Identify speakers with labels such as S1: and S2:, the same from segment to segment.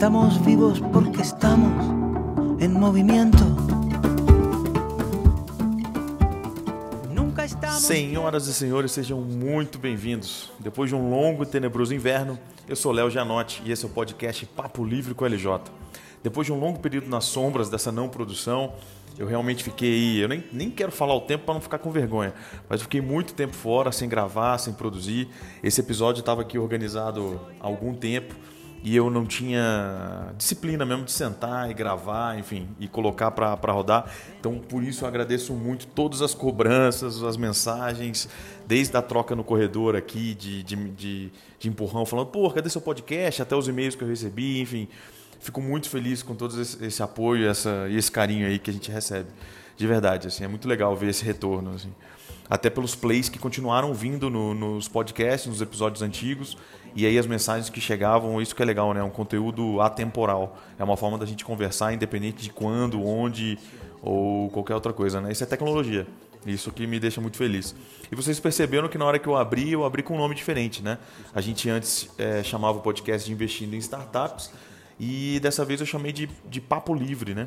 S1: Estamos vivos porque estamos en movimiento.
S2: Senhoras e senhores, sejam muito bem-vindos. Depois de um longo e tenebroso inverno, eu sou Léo Janotti e esse é o podcast Papo Livre com LJ. Depois de um longo período nas sombras dessa não produção, eu realmente fiquei. Eu nem, nem quero falar o tempo para não ficar com vergonha, mas eu fiquei muito tempo fora, sem gravar, sem produzir. Esse episódio estava aqui organizado há algum tempo e eu não tinha disciplina mesmo de sentar e gravar, enfim, e colocar para rodar. Então, por isso, eu agradeço muito todas as cobranças, as mensagens, desde a troca no corredor aqui de, de, de, de empurrão, falando, pô, cadê seu podcast? Até os e-mails que eu recebi, enfim. Fico muito feliz com todo esse, esse apoio essa, e esse carinho aí que a gente recebe. De verdade, assim, é muito legal ver esse retorno. Assim até pelos plays que continuaram vindo no, nos podcasts, nos episódios antigos, e aí as mensagens que chegavam, isso que é legal, né? Um conteúdo atemporal. É uma forma da gente conversar independente de quando, onde ou qualquer outra coisa, né? Isso é tecnologia. Isso que me deixa muito feliz. E vocês perceberam que na hora que eu abri, eu abri com um nome diferente, né? A gente antes é, chamava o podcast de Investindo em Startups e dessa vez eu chamei de, de Papo Livre, né?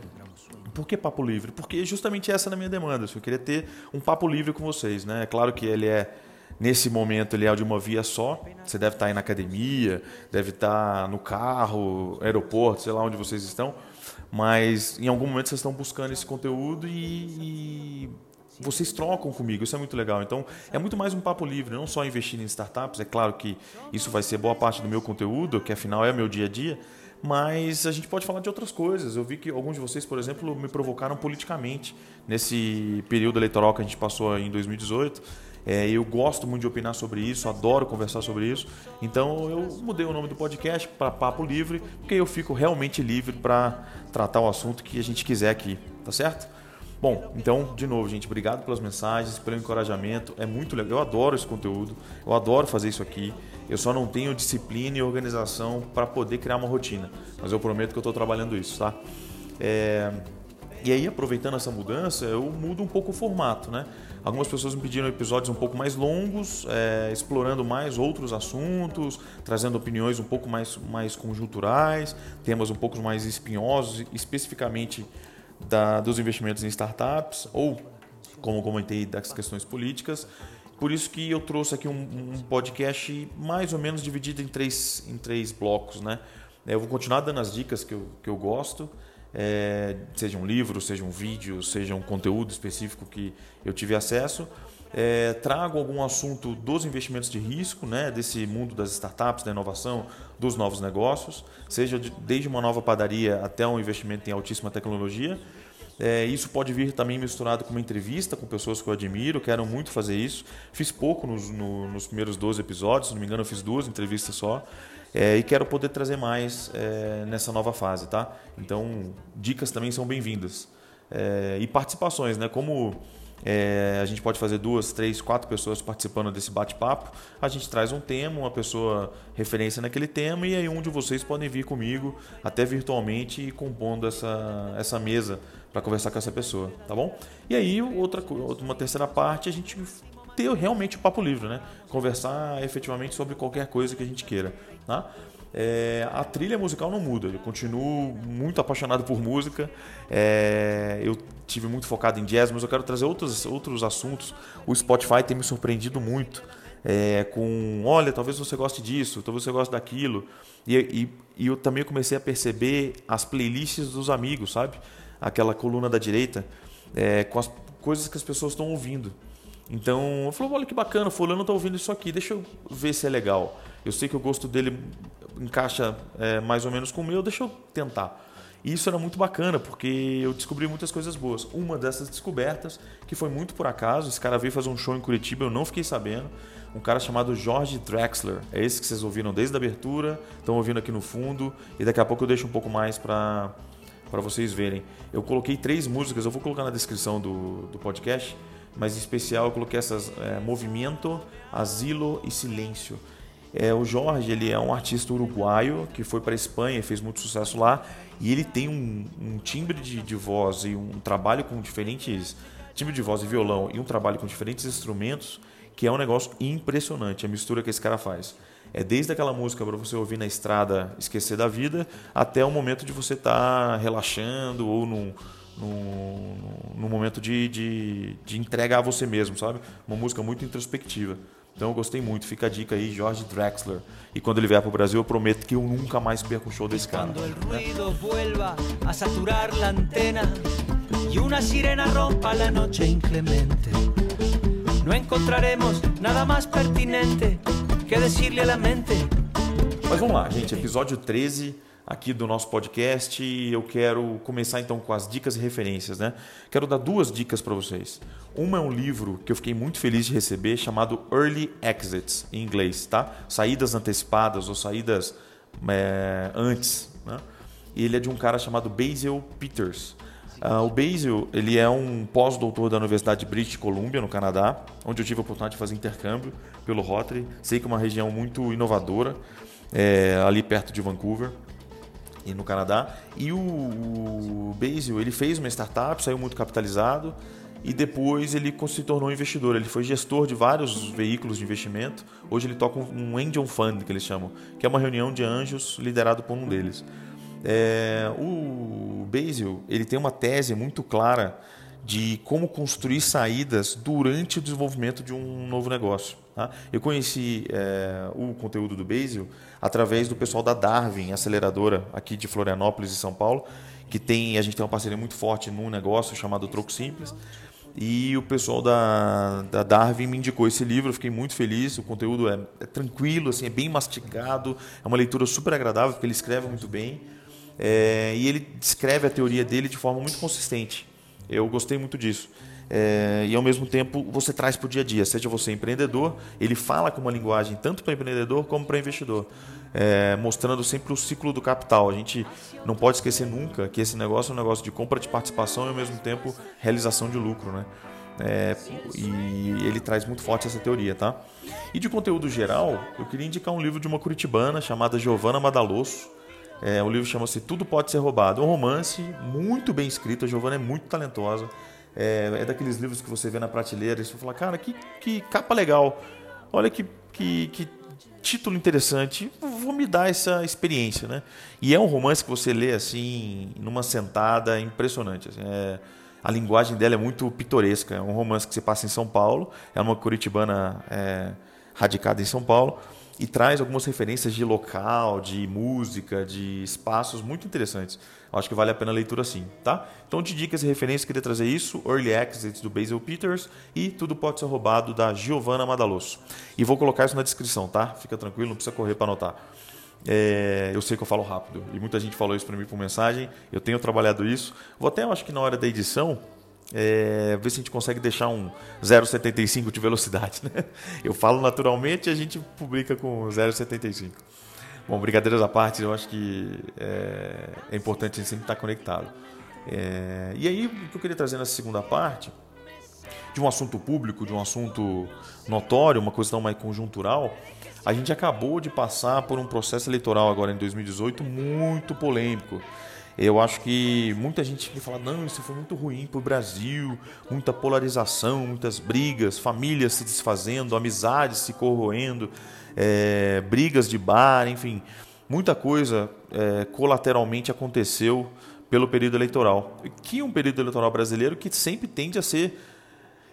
S2: Por que papo livre? Porque justamente essa é a minha demanda. Eu queria ter um papo livre com vocês. Né? É claro que ele é, nesse momento, ele é de uma via só. Você deve estar aí na academia, deve estar no carro, aeroporto, sei lá onde vocês estão. Mas em algum momento vocês estão buscando esse conteúdo e, e vocês trocam comigo, isso é muito legal. Então, é muito mais um papo livre, não só investir em startups. É claro que isso vai ser boa parte do meu conteúdo, que afinal é meu dia a dia, mas a gente pode falar de outras coisas. Eu vi que alguns de vocês, por exemplo, me provocaram politicamente nesse período eleitoral que a gente passou em 2018. É, eu gosto muito de opinar sobre isso, adoro conversar sobre isso. Então eu mudei o nome do podcast para Papo Livre, porque eu fico realmente livre para tratar o assunto que a gente quiser aqui, tá certo? Bom, então, de novo, gente, obrigado pelas mensagens, pelo encorajamento. É muito legal. Eu adoro esse conteúdo, eu adoro fazer isso aqui. Eu só não tenho disciplina e organização para poder criar uma rotina. Mas eu prometo que eu estou trabalhando isso, tá? É... E aí, aproveitando essa mudança, eu mudo um pouco o formato, né? Algumas pessoas me pediram episódios um pouco mais longos, é, explorando mais outros assuntos, trazendo opiniões um pouco mais, mais conjunturais, temas um pouco mais espinhosos, especificamente da, dos investimentos em startups ou, como comentei, das questões políticas. Por isso que eu trouxe aqui um, um podcast mais ou menos dividido em três, em três blocos. Né? Eu vou continuar dando as dicas que eu, que eu gosto, é, seja um livro, seja um vídeo, seja um conteúdo específico que eu tive acesso. É, trago algum assunto dos investimentos de risco, né, desse mundo das startups, da inovação, dos novos negócios, seja de, desde uma nova padaria até um investimento em altíssima tecnologia. É, isso pode vir também misturado com uma entrevista com pessoas que eu admiro, quero muito fazer isso. Fiz pouco nos, no, nos primeiros 12 episódios, se não me engano, eu fiz duas entrevistas só. É, e quero poder trazer mais é, nessa nova fase, tá? Então, dicas também são bem-vindas. É, e participações, né? Como é, a gente pode fazer duas, três, quatro pessoas participando desse bate-papo. A gente traz um tema, uma pessoa referência naquele tema, e aí um de vocês podem vir comigo, até virtualmente, e compondo essa, essa mesa para conversar com essa pessoa, tá bom? E aí, outra, uma terceira parte, a gente ter realmente o papo livre, né? Conversar efetivamente sobre qualquer coisa que a gente queira, tá? É, a trilha musical não muda. Eu continuo muito apaixonado por música. É, eu tive muito focado em jazz, mas eu quero trazer outros, outros assuntos. O Spotify tem me surpreendido muito. É, com, olha, talvez você goste disso, talvez você goste daquilo. E, e, e eu também comecei a perceber as playlists dos amigos, sabe? Aquela coluna da direita, é, com as coisas que as pessoas estão ouvindo. Então, eu falei, olha que bacana, fulano está ouvindo isso aqui, deixa eu ver se é legal. Eu sei que o gosto dele encaixa é, mais ou menos com o meu, deixa eu tentar. E isso era muito bacana, porque eu descobri muitas coisas boas. Uma dessas descobertas, que foi muito por acaso, esse cara veio fazer um show em Curitiba, eu não fiquei sabendo. Um cara chamado Jorge Drexler. É esse que vocês ouviram desde a abertura, estão ouvindo aqui no fundo, e daqui a pouco eu deixo um pouco mais para para vocês verem. Eu coloquei três músicas, eu vou colocar na descrição do, do podcast, mas em especial eu coloquei essas é, Movimento, Asilo e Silêncio. É, o Jorge ele é um artista uruguaio que foi para a Espanha e fez muito sucesso lá. E ele tem um, um timbre de, de, voz e um trabalho com diferentes. timbre de voz e violão e um trabalho com diferentes instrumentos que é um negócio impressionante a mistura que esse cara faz. É desde aquela música para você ouvir na estrada, esquecer da vida, até o momento de você estar tá relaxando ou num, num momento de, de, de a você mesmo, sabe? Uma música muito introspectiva. Então eu gostei muito. Fica a dica aí, Jorge Drexler. E quando ele vier para o Brasil, eu prometo que eu nunca mais perco um show desse cara. O. Mas vamos lá, gente. Episódio 13 aqui do nosso podcast e eu quero começar então com as dicas e referências, né? Quero dar duas dicas para vocês. Uma é um livro que eu fiquei muito feliz de receber chamado Early Exits em inglês, tá? Saídas antecipadas ou saídas é, antes, né? E ele é de um cara chamado Basil Peters. Uh, o Basil ele é um pós-doutor da Universidade de British Columbia, no Canadá, onde eu tive a oportunidade de fazer intercâmbio pelo Rotary. Sei que é uma região muito inovadora, é, ali perto de Vancouver e no Canadá. E o, o Basil ele fez uma startup, saiu muito capitalizado e depois ele se tornou investidor. Ele foi gestor de vários veículos de investimento. Hoje ele toca um Angel Fund, que eles chamam, que é uma reunião de anjos liderado por um deles. É, o Basil ele tem uma tese muito clara de como construir saídas durante o desenvolvimento de um novo negócio. Tá? Eu conheci é, o conteúdo do Basil através do pessoal da Darwin, aceleradora aqui de Florianópolis e São Paulo, que tem a gente tem uma parceria muito forte num negócio chamado Troco Simples. E o pessoal da, da Darwin me indicou esse livro, eu fiquei muito feliz. O conteúdo é, é tranquilo, assim, é bem mastigado, é uma leitura super agradável, porque ele escreve muito bem. É, e ele descreve a teoria dele de forma muito consistente. Eu gostei muito disso. É, e ao mesmo tempo você traz para o dia a dia, seja você empreendedor, ele fala com uma linguagem tanto para empreendedor como para investidor, é, mostrando sempre o ciclo do capital. A gente não pode esquecer nunca que esse negócio é um negócio de compra de participação e ao mesmo tempo realização de lucro, né? É, e ele traz muito forte essa teoria, tá? E de conteúdo geral, eu queria indicar um livro de uma curitibana chamada Giovanna Madalosso. É, o livro chama-se Tudo Pode Ser Roubado. É um romance muito bem escrito. A Giovanna é muito talentosa. É, é, daqueles livros que você vê na prateleira e você fala, cara, que, que capa legal. Olha que, que, que título interessante. Vou me dar essa experiência, né? E é um romance que você lê assim, numa sentada impressionante. Assim, é, a linguagem dela é muito pitoresca. É um romance que se passa em São Paulo. É uma curitibana é, radicada em São Paulo e traz algumas referências de local, de música, de espaços muito interessantes. Acho que vale a pena a leitura sim, tá? Então, de dicas e referências, queria trazer isso: Early Exits do Basil Peters e Tudo Pode Ser Roubado da Giovanna Madalosso. E vou colocar isso na descrição, tá? Fica tranquilo, não precisa correr para anotar. É, eu sei que eu falo rápido e muita gente falou isso para mim por mensagem. Eu tenho trabalhado isso. Vou até, acho que na hora da edição, é, ver se a gente consegue deixar um 0,75 de velocidade. Né? Eu falo naturalmente e a gente publica com 0,75. Bom, brincadeiras à parte, eu acho que é, é importante a gente sempre estar conectado. É, e aí, o que eu queria trazer nessa segunda parte, de um assunto público, de um assunto notório, uma questão mais conjuntural, a gente acabou de passar por um processo eleitoral agora em 2018 muito polêmico. Eu acho que muita gente fala, não, isso foi muito ruim para o Brasil, muita polarização, muitas brigas, famílias se desfazendo, amizades se corroendo, é, brigas de bar, enfim, muita coisa é, colateralmente aconteceu pelo período eleitoral. Que um período eleitoral brasileiro que sempre tende a ser,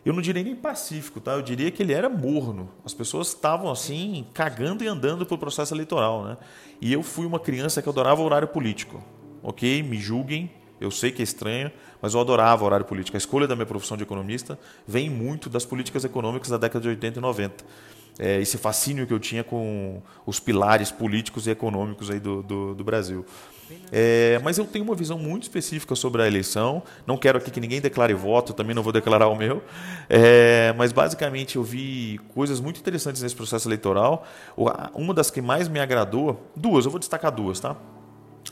S2: eu não diria nem pacífico, tá? Eu diria que ele era morno. As pessoas estavam assim, cagando e andando pelo processo eleitoral, né? E eu fui uma criança que adorava horário político ok? Me julguem, eu sei que é estranho, mas eu adorava horário político. A escolha da minha profissão de economista vem muito das políticas econômicas da década de 80 e 90. É, esse fascínio que eu tinha com os pilares políticos e econômicos aí do, do, do Brasil. É, mas eu tenho uma visão muito específica sobre a eleição. Não quero aqui que ninguém declare voto, também não vou declarar o meu. É, mas basicamente eu vi coisas muito interessantes nesse processo eleitoral. Uma das que mais me agradou, duas, eu vou destacar duas, tá?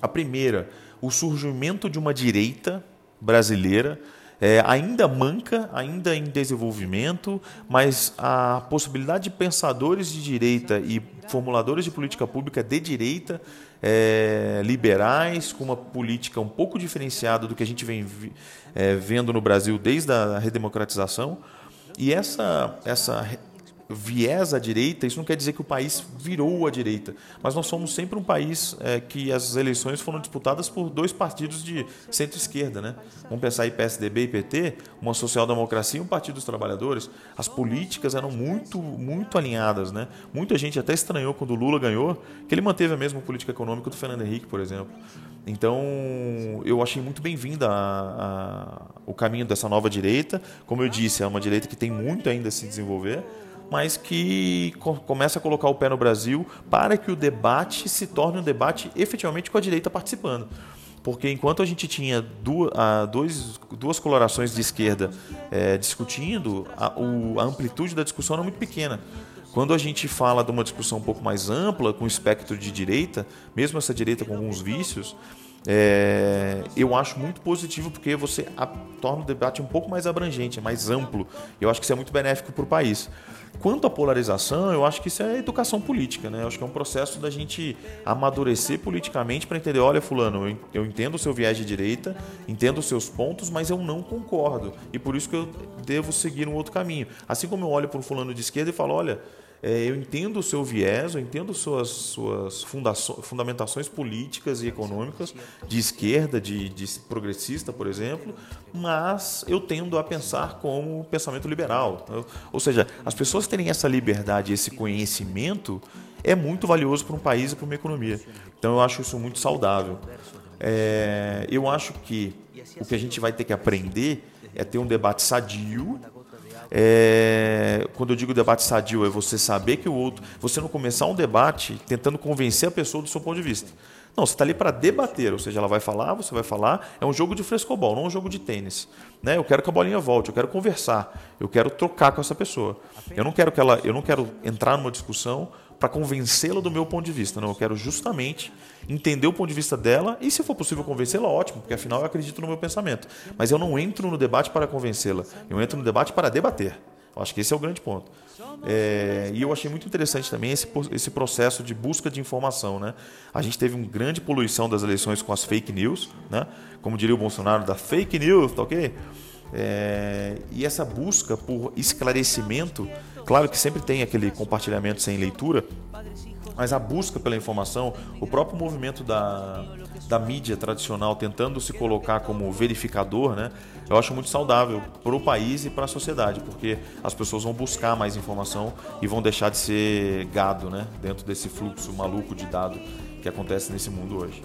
S2: A primeira, o surgimento de uma direita brasileira, é, ainda manca, ainda em desenvolvimento, mas a possibilidade de pensadores de direita e formuladores de política pública de direita, é, liberais, com uma política um pouco diferenciada do que a gente vem é, vendo no Brasil desde a redemocratização. E essa, essa viés à direita, isso não quer dizer que o país virou à direita, mas nós somos sempre um país é, que as eleições foram disputadas por dois partidos de centro-esquerda, né? Vamos pensar em PSDB e PT, uma social-democracia e um Partido dos Trabalhadores. As políticas eram muito, muito alinhadas, né? Muita gente até estranhou quando o Lula ganhou, que ele manteve a mesma política econômica do Fernando Henrique, por exemplo. Então, eu achei muito bem-vinda o caminho dessa nova direita. Como eu disse, é uma direita que tem muito ainda a se desenvolver mas que começa a colocar o pé no Brasil para que o debate se torne um debate efetivamente com a direita participando. Porque enquanto a gente tinha duas, duas colorações de esquerda é, discutindo, a, o, a amplitude da discussão era muito pequena. Quando a gente fala de uma discussão um pouco mais ampla, com espectro de direita, mesmo essa direita com alguns vícios, é, eu acho muito positivo porque você a, torna o debate um pouco mais abrangente, mais amplo. Eu acho que isso é muito benéfico para o país. Quanto à polarização, eu acho que isso é educação política, né? Eu acho que é um processo da gente amadurecer politicamente para entender, olha, fulano, eu entendo o seu viés de direita, entendo os seus pontos, mas eu não concordo. E por isso que eu devo seguir um outro caminho. Assim como eu olho para um fulano de esquerda e falo, olha, é, eu entendo o seu viés, eu entendo suas, suas fundamentações políticas e econômicas de esquerda, de, de, progressista, por exemplo, mas eu tendo a pensar como pensamento liberal. Ou seja, as pessoas terem essa liberdade, esse conhecimento, é muito valioso para um país e para uma economia. Então eu acho isso muito saudável. É, eu acho que o que a gente vai ter que aprender é ter um debate sadio é, quando eu digo debate sadio, é você saber que o outro. Você não começar um debate tentando convencer a pessoa do seu ponto de vista. Não, você está ali para debater, ou seja, ela vai falar, você vai falar. É um jogo de frescobol, não um jogo de tênis. Né? Eu quero que a bolinha volte, eu quero conversar, eu quero trocar com essa pessoa. Eu não quero que ela, eu não quero entrar numa discussão para convencê-la do meu ponto de vista. Não, eu quero justamente entender o ponto de vista dela e, se for possível convencê-la, ótimo, porque afinal eu acredito no meu pensamento. Mas eu não entro no debate para convencê-la, eu entro no debate para debater. Eu acho que esse é o grande ponto. É, e eu achei muito interessante também esse, esse processo de busca de informação. Né? A gente teve uma grande poluição das eleições com as fake news, né? como diria o Bolsonaro, da fake news, tá ok? É, e essa busca por esclarecimento, claro que sempre tem aquele compartilhamento sem leitura, mas a busca pela informação, o próprio movimento da, da mídia tradicional tentando se colocar como verificador, né, eu acho muito saudável para o país e para a sociedade, porque as pessoas vão buscar mais informação e vão deixar de ser gado né, dentro desse fluxo maluco de dado que acontece nesse mundo hoje.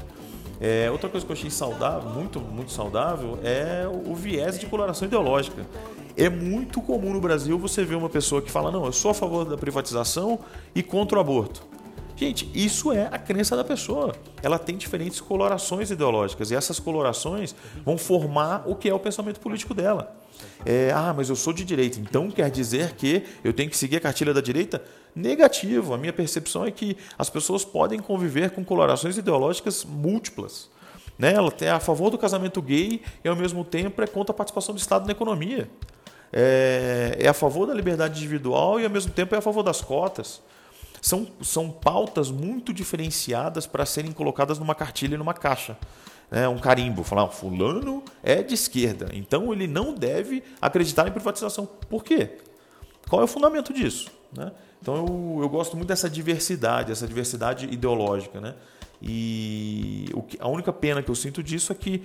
S2: É, outra coisa que eu achei saudável, muito, muito saudável, é o viés de coloração ideológica. É muito comum no Brasil você ver uma pessoa que fala: não, eu sou a favor da privatização e contra o aborto. Gente, isso é a crença da pessoa. Ela tem diferentes colorações ideológicas e essas colorações vão formar o que é o pensamento político dela. É, ah, mas eu sou de direita, então quer dizer que eu tenho que seguir a cartilha da direita? Negativo. A minha percepção é que as pessoas podem conviver com colorações ideológicas múltiplas. Né? Ela é a favor do casamento gay e, ao mesmo tempo, é contra a participação do Estado na economia. É, é a favor da liberdade individual e, ao mesmo tempo, é a favor das cotas. São, são pautas muito diferenciadas para serem colocadas numa cartilha e numa caixa né, um carimbo, falar, fulano é de esquerda, então ele não deve acreditar em privatização. Por quê? Qual é o fundamento disso? Né? Então eu, eu gosto muito dessa diversidade, essa diversidade ideológica. Né? E a única pena que eu sinto disso é que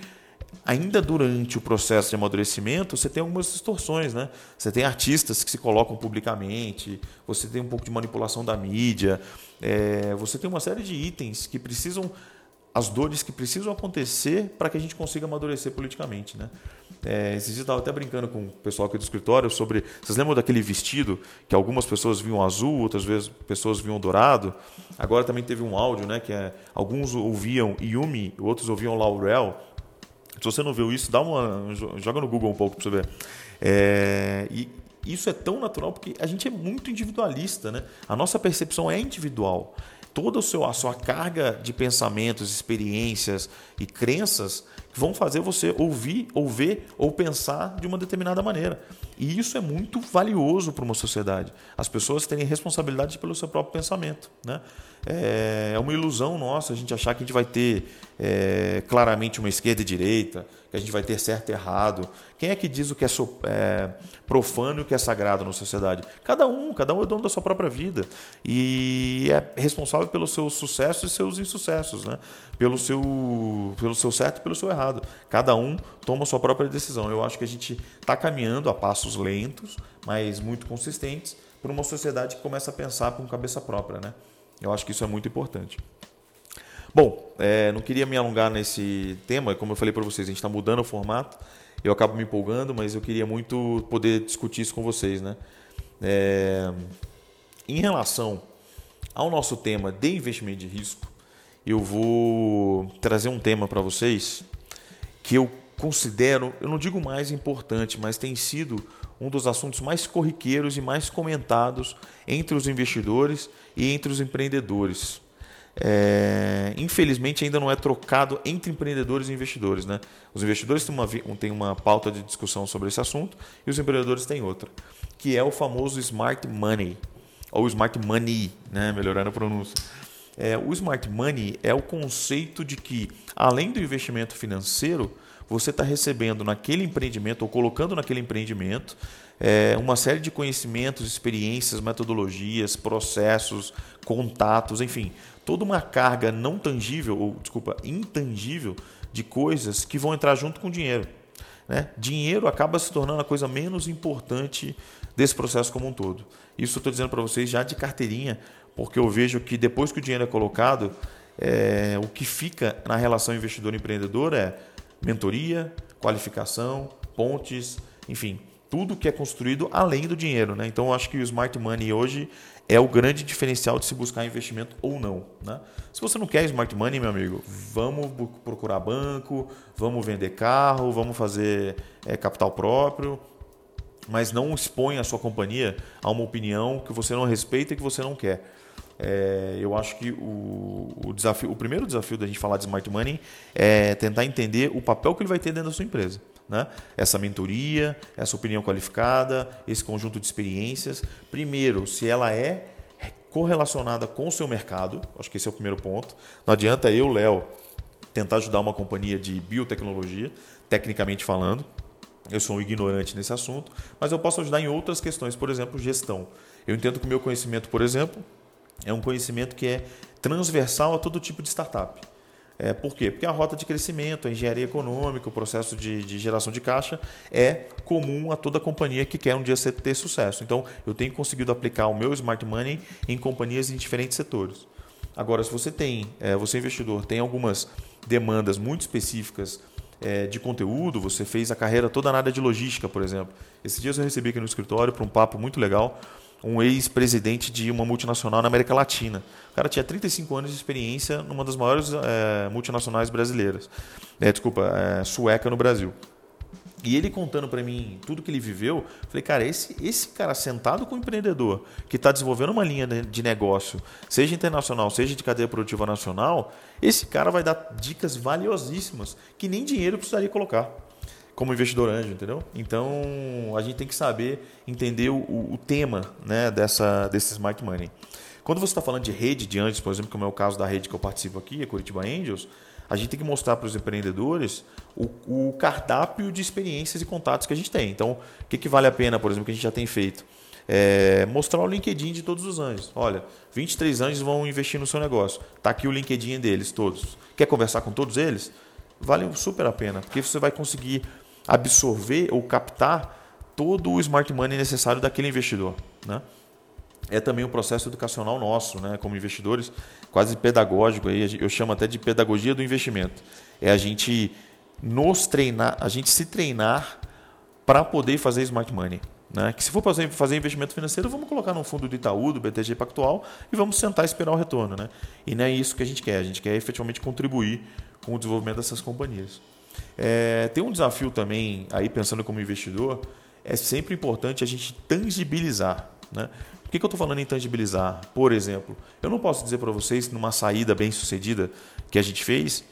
S2: ainda durante o processo de amadurecimento, você tem algumas distorções, né? Você tem artistas que se colocam publicamente, você tem um pouco de manipulação da mídia, é, você tem uma série de itens que precisam as dores que precisam acontecer para que a gente consiga amadurecer politicamente. Né? É, esses dias eu estava até brincando com o pessoal aqui do escritório sobre. Vocês lembram daquele vestido que algumas pessoas viam azul, outras vezes pessoas viam dourado? Agora também teve um áudio, né? Que é, alguns ouviam Yumi, outros ouviam Laurel. Se você não viu isso, dá uma, joga no Google um pouco para você ver. É, e isso é tão natural porque a gente é muito individualista, né? A nossa percepção é individual toda a sua carga de pensamentos, experiências e crenças vão fazer você ouvir, ou ver, ou pensar de uma determinada maneira. E isso é muito valioso para uma sociedade. As pessoas terem responsabilidade pelo seu próprio pensamento. Né? É, é uma ilusão nossa a gente achar que a gente vai ter é, claramente uma esquerda e direita, que a gente vai ter certo e errado. Quem é que diz o que é, so, é, profano e o que é sagrado na sociedade? Cada um, cada um é dono da sua própria vida e é responsável pelos seus sucessos e seus insucessos, né? pelo, seu, pelo seu certo e pelo seu errado. Cada um toma a sua própria decisão. Eu acho que a gente está caminhando a passos lentos, mas muito consistentes, para uma sociedade que começa a pensar com cabeça própria. Né? Eu acho que isso é muito importante. Bom, é, não queria me alongar nesse tema, como eu falei para vocês, a gente está mudando o formato, eu acabo me empolgando, mas eu queria muito poder discutir isso com vocês. Né? É, em relação ao nosso tema de investimento de risco, eu vou trazer um tema para vocês que eu considero, eu não digo mais importante, mas tem sido um dos assuntos mais corriqueiros e mais comentados entre os investidores e entre os empreendedores é, infelizmente ainda não é trocado entre empreendedores e investidores. Né? Os investidores têm uma, têm uma pauta de discussão sobre esse assunto e os empreendedores têm outra, que é o famoso smart money, ou smart money, né? melhorando a pronúncia. É, o smart money é o conceito de que, além do investimento financeiro, você está recebendo naquele empreendimento ou colocando naquele empreendimento é, uma série de conhecimentos, experiências, metodologias, processos, contatos, enfim, toda uma carga não tangível, ou desculpa, intangível de coisas que vão entrar junto com o dinheiro. Né? Dinheiro acaba se tornando a coisa menos importante desse processo como um todo. Isso eu estou dizendo para vocês já de carteirinha, porque eu vejo que depois que o dinheiro é colocado, é, o que fica na relação investidor-empreendedor é mentoria, qualificação, pontes, enfim, tudo que é construído além do dinheiro. Né? Então, eu acho que o Smart Money hoje é o grande diferencial de se buscar investimento ou não. Né? Se você não quer smart money, meu amigo, vamos procurar banco, vamos vender carro, vamos fazer é, capital próprio, mas não expõe a sua companhia a uma opinião que você não respeita e que você não quer. É, eu acho que o, o, desafio, o primeiro desafio da gente falar de smart money é tentar entender o papel que ele vai ter dentro da sua empresa. Né? Essa mentoria, essa opinião qualificada, esse conjunto de experiências. Primeiro, se ela é correlacionada com o seu mercado, acho que esse é o primeiro ponto. Não adianta eu, Léo, tentar ajudar uma companhia de biotecnologia, tecnicamente falando. Eu sou um ignorante nesse assunto, mas eu posso ajudar em outras questões, por exemplo, gestão. Eu entendo que o meu conhecimento, por exemplo, é um conhecimento que é transversal a todo tipo de startup. É, por quê? Porque a rota de crescimento, a engenharia econômica, o processo de, de, geração de caixa é comum a toda companhia que quer um dia ter sucesso. Então, eu tenho conseguido aplicar o meu smart money em companhias em diferentes setores. Agora, se você tem, é, você investidor, tem algumas demandas muito específicas é, de conteúdo, você fez a carreira toda na área de logística, por exemplo. Esses dias eu recebi aqui no escritório para um papo muito legal um ex-presidente de uma multinacional na América Latina. O cara tinha 35 anos de experiência numa das maiores é, multinacionais brasileiras. É, desculpa, é, sueca no Brasil. E ele contando para mim tudo que ele viveu, falei, cara, esse, esse cara sentado com o empreendedor que está desenvolvendo uma linha de negócio, seja internacional, seja de cadeia produtiva nacional, esse cara vai dar dicas valiosíssimas que nem dinheiro precisaria colocar como investidor anjo, entendeu? Então a gente tem que saber entender o, o tema né, dessa, desse smart money. Quando você está falando de rede de anjos, por exemplo, como é o caso da rede que eu participo aqui, a Curitiba Angels, a gente tem que mostrar para os empreendedores o, o, cardápio de experiências e contatos que a gente tem. Então, o que, que vale a pena, por exemplo, que a gente já tem feito? É mostrar o LinkedIn de todos os anjos. Olha, 23 anjos vão investir no seu negócio. Está aqui o LinkedIn deles, todos. Quer conversar com todos eles? Vale super a pena, porque você vai conseguir absorver ou captar todo o smart money necessário daquele investidor. Né? É também um processo educacional nosso, né? como investidores, quase pedagógico, aí, eu chamo até de pedagogia do investimento. É a gente nos treinar, a gente se treinar para poder fazer smart money. Né? Que se for fazer, fazer investimento financeiro, vamos colocar no fundo do Itaú, do BTG Pactual e vamos sentar e esperar o retorno. Né? E não é isso que a gente quer, a gente quer efetivamente contribuir com o desenvolvimento dessas companhias. É, tem um desafio também, aí pensando como investidor, é sempre importante a gente tangibilizar. Né? Por que, que eu estou falando em tangibilizar? Por exemplo, eu não posso dizer para vocês, numa saída bem sucedida que a gente fez,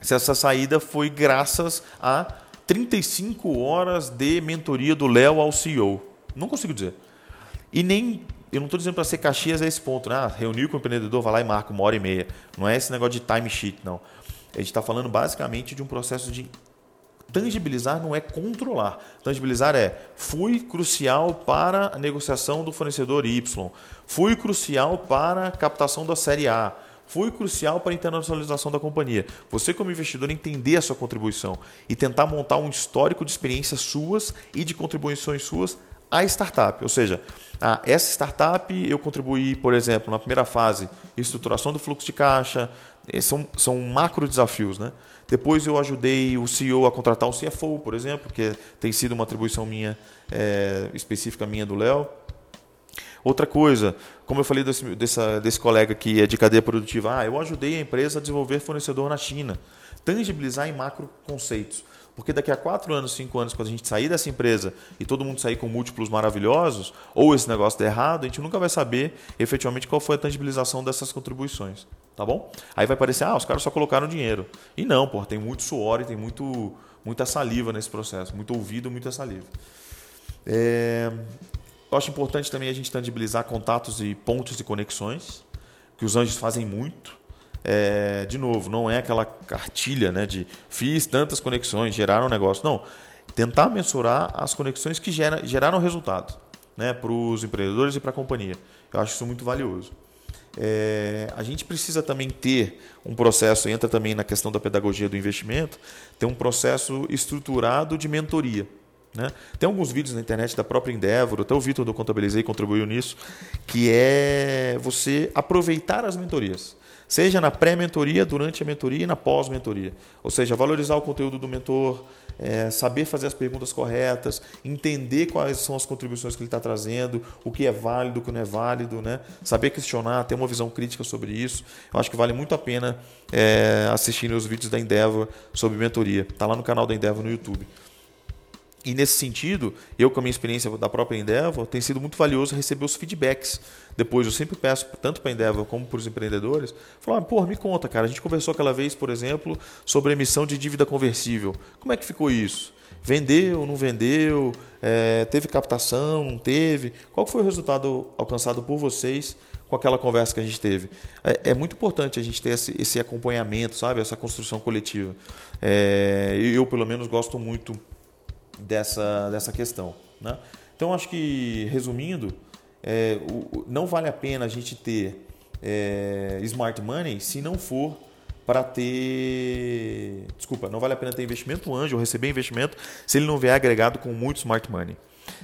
S2: se essa saída foi graças a 35 horas de mentoria do Léo ao CEO. Não consigo dizer. E nem. Eu não estou dizendo para ser Caxias a esse ponto, né? Ah, reunir com o empreendedor, vai lá e marca uma hora e meia. Não é esse negócio de time sheet, não. A gente está falando basicamente de um processo de tangibilizar, não é controlar. Tangibilizar é fui crucial para a negociação do fornecedor Y, fui crucial para a captação da série A foi crucial para a internacionalização da companhia. Você, como investidor, entender a sua contribuição e tentar montar um histórico de experiências suas e de contribuições suas à startup. Ou seja, a essa startup eu contribuí, por exemplo, na primeira fase, estruturação do fluxo de caixa, são, são macro desafios. Né? Depois eu ajudei o CEO a contratar um CFO, por exemplo, que tem sido uma atribuição minha, é, específica minha do Léo. Outra coisa, como eu falei desse, dessa, desse colega que é de cadeia produtiva, ah, eu ajudei a empresa a desenvolver fornecedor na China. Tangibilizar em macro conceitos. Porque daqui a quatro anos, cinco anos, quando a gente sair dessa empresa e todo mundo sair com múltiplos maravilhosos, ou esse negócio der errado, a gente nunca vai saber efetivamente qual foi a tangibilização dessas contribuições. Tá bom? Aí vai parecer, ah, os caras só colocaram dinheiro. E não, pô, tem muito suor e tem muito, muita saliva nesse processo, muito ouvido, muita saliva. É, eu acho importante também a gente tangibilizar contatos e pontos de conexões, que os anjos fazem muito. É, de novo, não é aquela cartilha né, de fiz tantas conexões, geraram um negócio. Não. Tentar mensurar as conexões que gera, geraram resultado né, para os empreendedores e para a companhia. Eu acho isso muito valioso. É, a gente precisa também ter um processo, entra também na questão da pedagogia do investimento, ter um processo estruturado de mentoria. Né? Tem alguns vídeos na internet da própria Endeavor, até o Vitor do Contabilizei contribuiu nisso, que é você aproveitar as mentorias. Seja na pré-mentoria, durante a mentoria e na pós-mentoria. Ou seja, valorizar o conteúdo do mentor, é, saber fazer as perguntas corretas, entender quais são as contribuições que ele está trazendo, o que é válido, o que não é válido, né? saber questionar, ter uma visão crítica sobre isso. Eu acho que vale muito a pena é, assistir os vídeos da Endeavor sobre mentoria. Está lá no canal da Endeavor no YouTube. E nesse sentido, eu com a minha experiência da própria Endeavor, tem sido muito valioso receber os feedbacks. Depois eu sempre peço, tanto para a Endeavor como para os empreendedores, falar, pô, me conta, cara, a gente conversou aquela vez, por exemplo, sobre emissão de dívida conversível. Como é que ficou isso? Vendeu, não vendeu? É, teve captação, não teve? Qual foi o resultado alcançado por vocês com aquela conversa que a gente teve? É, é muito importante a gente ter esse, esse, acompanhamento, sabe? Essa construção coletiva. É, eu, pelo menos, gosto muito dessa, dessa questão. Né? Então, acho que, resumindo, é, o, não vale a pena a gente ter é, smart money se não for para ter. Desculpa, não vale a pena ter investimento anjo ou receber investimento se ele não vier agregado com muito smart money.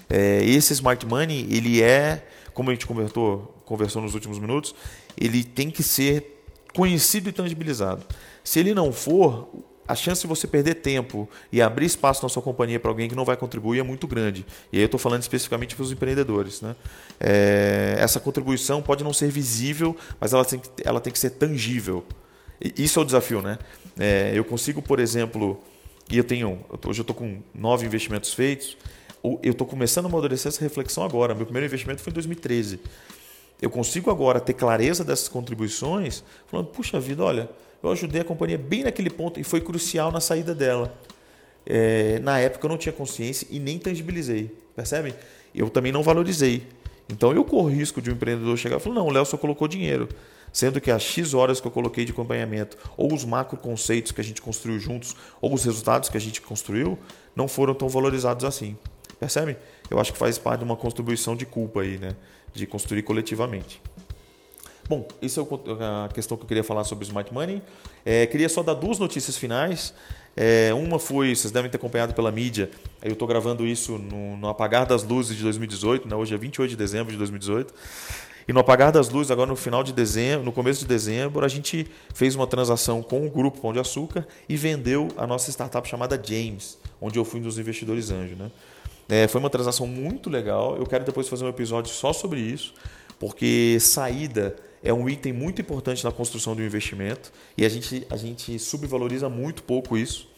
S2: É, esse smart money, ele é, como a gente conversou, conversou nos últimos minutos, ele tem que ser conhecido e tangibilizado. Se ele não for, a chance de você perder tempo e abrir espaço na sua companhia para alguém que não vai contribuir é muito grande. E aí eu estou falando especificamente para os empreendedores. Né? É, essa contribuição pode não ser visível, mas ela tem que, ela tem que ser tangível. E isso é o desafio. Né? É, eu consigo, por exemplo, e eu tenho, hoje eu estou com nove investimentos feitos, eu estou começando a amadurecer essa reflexão agora. Meu primeiro investimento foi em 2013. Eu consigo agora ter clareza dessas contribuições, falando, puxa vida, olha eu ajudei a companhia bem naquele ponto e foi crucial na saída dela. É, na época eu não tinha consciência e nem tangibilizei, percebem? Eu também não valorizei. Então eu corro risco de um empreendedor chegar e falar: não, o Léo só colocou dinheiro. Sendo que as X horas que eu coloquei de acompanhamento, ou os macro conceitos que a gente construiu juntos, ou os resultados que a gente construiu, não foram tão valorizados assim. Percebe? Eu acho que faz parte de uma contribuição de culpa aí, né? De construir coletivamente. Bom, isso é a questão que eu queria falar sobre o Smart Money. É, queria só dar duas notícias finais. É, uma foi, vocês devem ter acompanhado pela mídia, eu estou gravando isso no, no, apagar das luzes de 2018, né? hoje é 28 de dezembro de 2018. E no apagar das luzes, agora no final de dezembro, no começo de dezembro, a gente fez uma transação com o grupo Pão de Açúcar e vendeu a nossa startup chamada James, onde eu fui um dos investidores anjo. Né? É, foi uma transação muito legal. Eu quero depois fazer um episódio só sobre isso, porque saída é um item muito importante na construção do investimento e a gente, a gente subvaloriza muito pouco isso.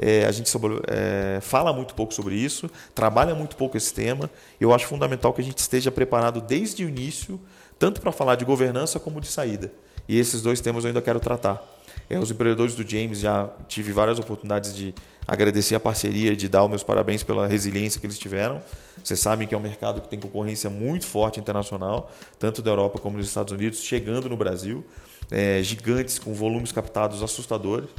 S2: É, a gente sobre, é, fala muito pouco sobre isso, trabalha muito pouco esse tema. Eu acho fundamental que a gente esteja preparado desde o início, tanto para falar de governança como de saída. E esses dois temas eu ainda quero tratar. É, os empreendedores do James já tive várias oportunidades de agradecer a parceria, de dar os meus parabéns pela resiliência que eles tiveram. Vocês sabem que é um mercado que tem concorrência muito forte internacional, tanto da Europa como dos Estados Unidos, chegando no Brasil. É, gigantes com volumes captados assustadores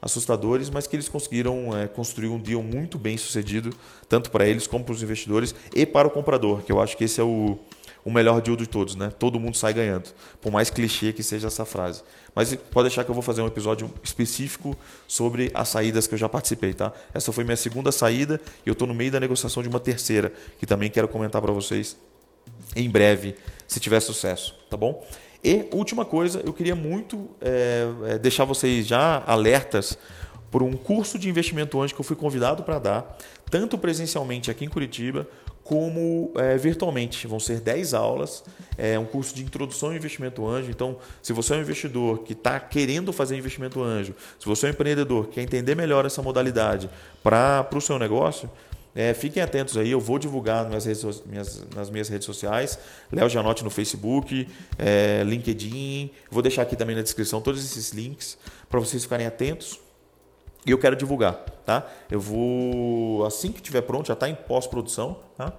S2: assustadores, mas que eles conseguiram é, construir um deal muito bem sucedido, tanto para eles como para os investidores e para o comprador, que eu acho que esse é o, o melhor deal de todos, né? Todo mundo sai ganhando, por mais clichê que seja essa frase. Mas pode deixar que eu vou fazer um episódio específico sobre as saídas que eu já participei, tá? Essa foi minha segunda saída e eu estou no meio da negociação de uma terceira, que também quero comentar para vocês em breve, se tiver sucesso, tá bom? E última coisa, eu queria muito é, deixar vocês já alertas por um curso de investimento anjo que eu fui convidado para dar, tanto presencialmente aqui em Curitiba, como é, virtualmente. Vão ser 10 aulas, é um curso de introdução ao investimento anjo. Então, se você é um investidor que está querendo fazer investimento anjo, se você é um empreendedor que quer entender melhor essa modalidade para o seu negócio, é, fiquem atentos aí, eu vou divulgar nas, redes, minhas, nas minhas redes sociais, Léo Janote no Facebook, é, LinkedIn, vou deixar aqui também na descrição todos esses links para vocês ficarem atentos. E eu quero divulgar, tá? Eu vou, assim que estiver pronto, já está em pós-produção, tá?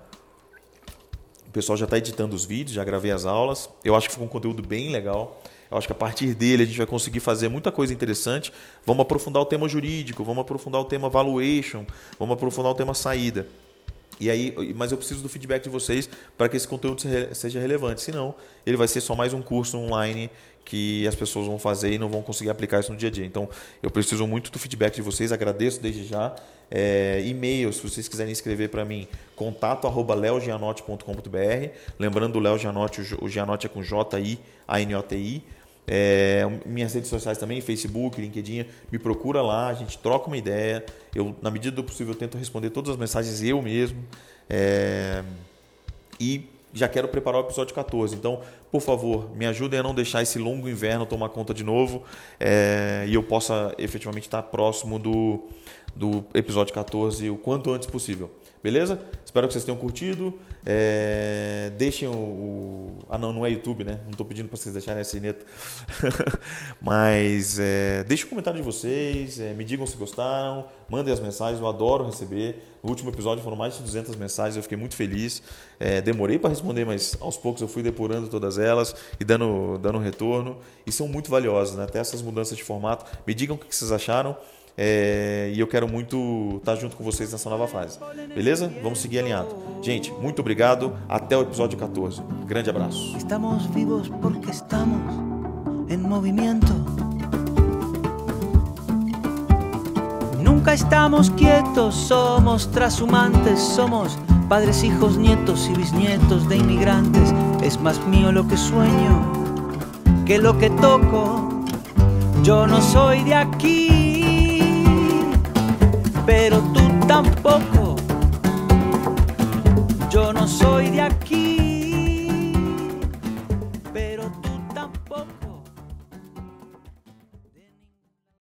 S2: O pessoal já está editando os vídeos, já gravei as aulas. Eu acho que ficou um conteúdo bem legal. Eu acho que a partir dele a gente vai conseguir fazer muita coisa interessante. Vamos aprofundar o tema jurídico, vamos aprofundar o tema valuation, vamos aprofundar o tema saída. E aí, mas eu preciso do feedback de vocês para que esse conteúdo seja relevante. Senão, ele vai ser só mais um curso online que as pessoas vão fazer e não vão conseguir aplicar isso no dia a dia. Então, eu preciso muito do feedback de vocês. Agradeço desde já. É, e-mail, se vocês quiserem escrever para mim, contato arroba leogianote.com.br. Lembrando, o Léo Gianotti, o Gianotti é com J-I-A-N-O-T-I. É, minhas redes sociais também, Facebook, LinkedIn, me procura lá, a gente troca uma ideia. Eu, na medida do possível, tento responder todas as mensagens eu mesmo. É, e já quero preparar o episódio 14. Então, por favor, me ajudem a não deixar esse longo inverno tomar conta de novo é, e eu possa efetivamente estar próximo do, do episódio 14 o quanto antes possível. Beleza? Espero que vocês tenham curtido. É, deixem o, o, Ah, não, não é YouTube, né? Não estou pedindo para vocês deixarem a sineta. Mas é, deixem o comentário de vocês, é, me digam se gostaram, mandem as mensagens, eu adoro receber. No último episódio foram mais de 200 mensagens, eu fiquei muito feliz. É, demorei para responder, mas aos poucos eu fui depurando todas elas e dando, dando retorno. E são muito valiosas, né? Até essas mudanças de formato. Me digam o que vocês acharam. É, e eu quero muito estar junto com vocês nessa nova fase. Beleza? Vamos seguir alinhado. Gente, muito obrigado. Até o episódio 14. Grande abraço.
S1: Estamos vivos porque estamos em movimento. Nunca estamos quietos, somos transhumantes, somos padres, hijos, nietos y bisnietos de inmigrantes. Es más mío lo que sueño que lo que toco. Yo no soy de aquí pero tú tampoco. Yo no soy de aquí.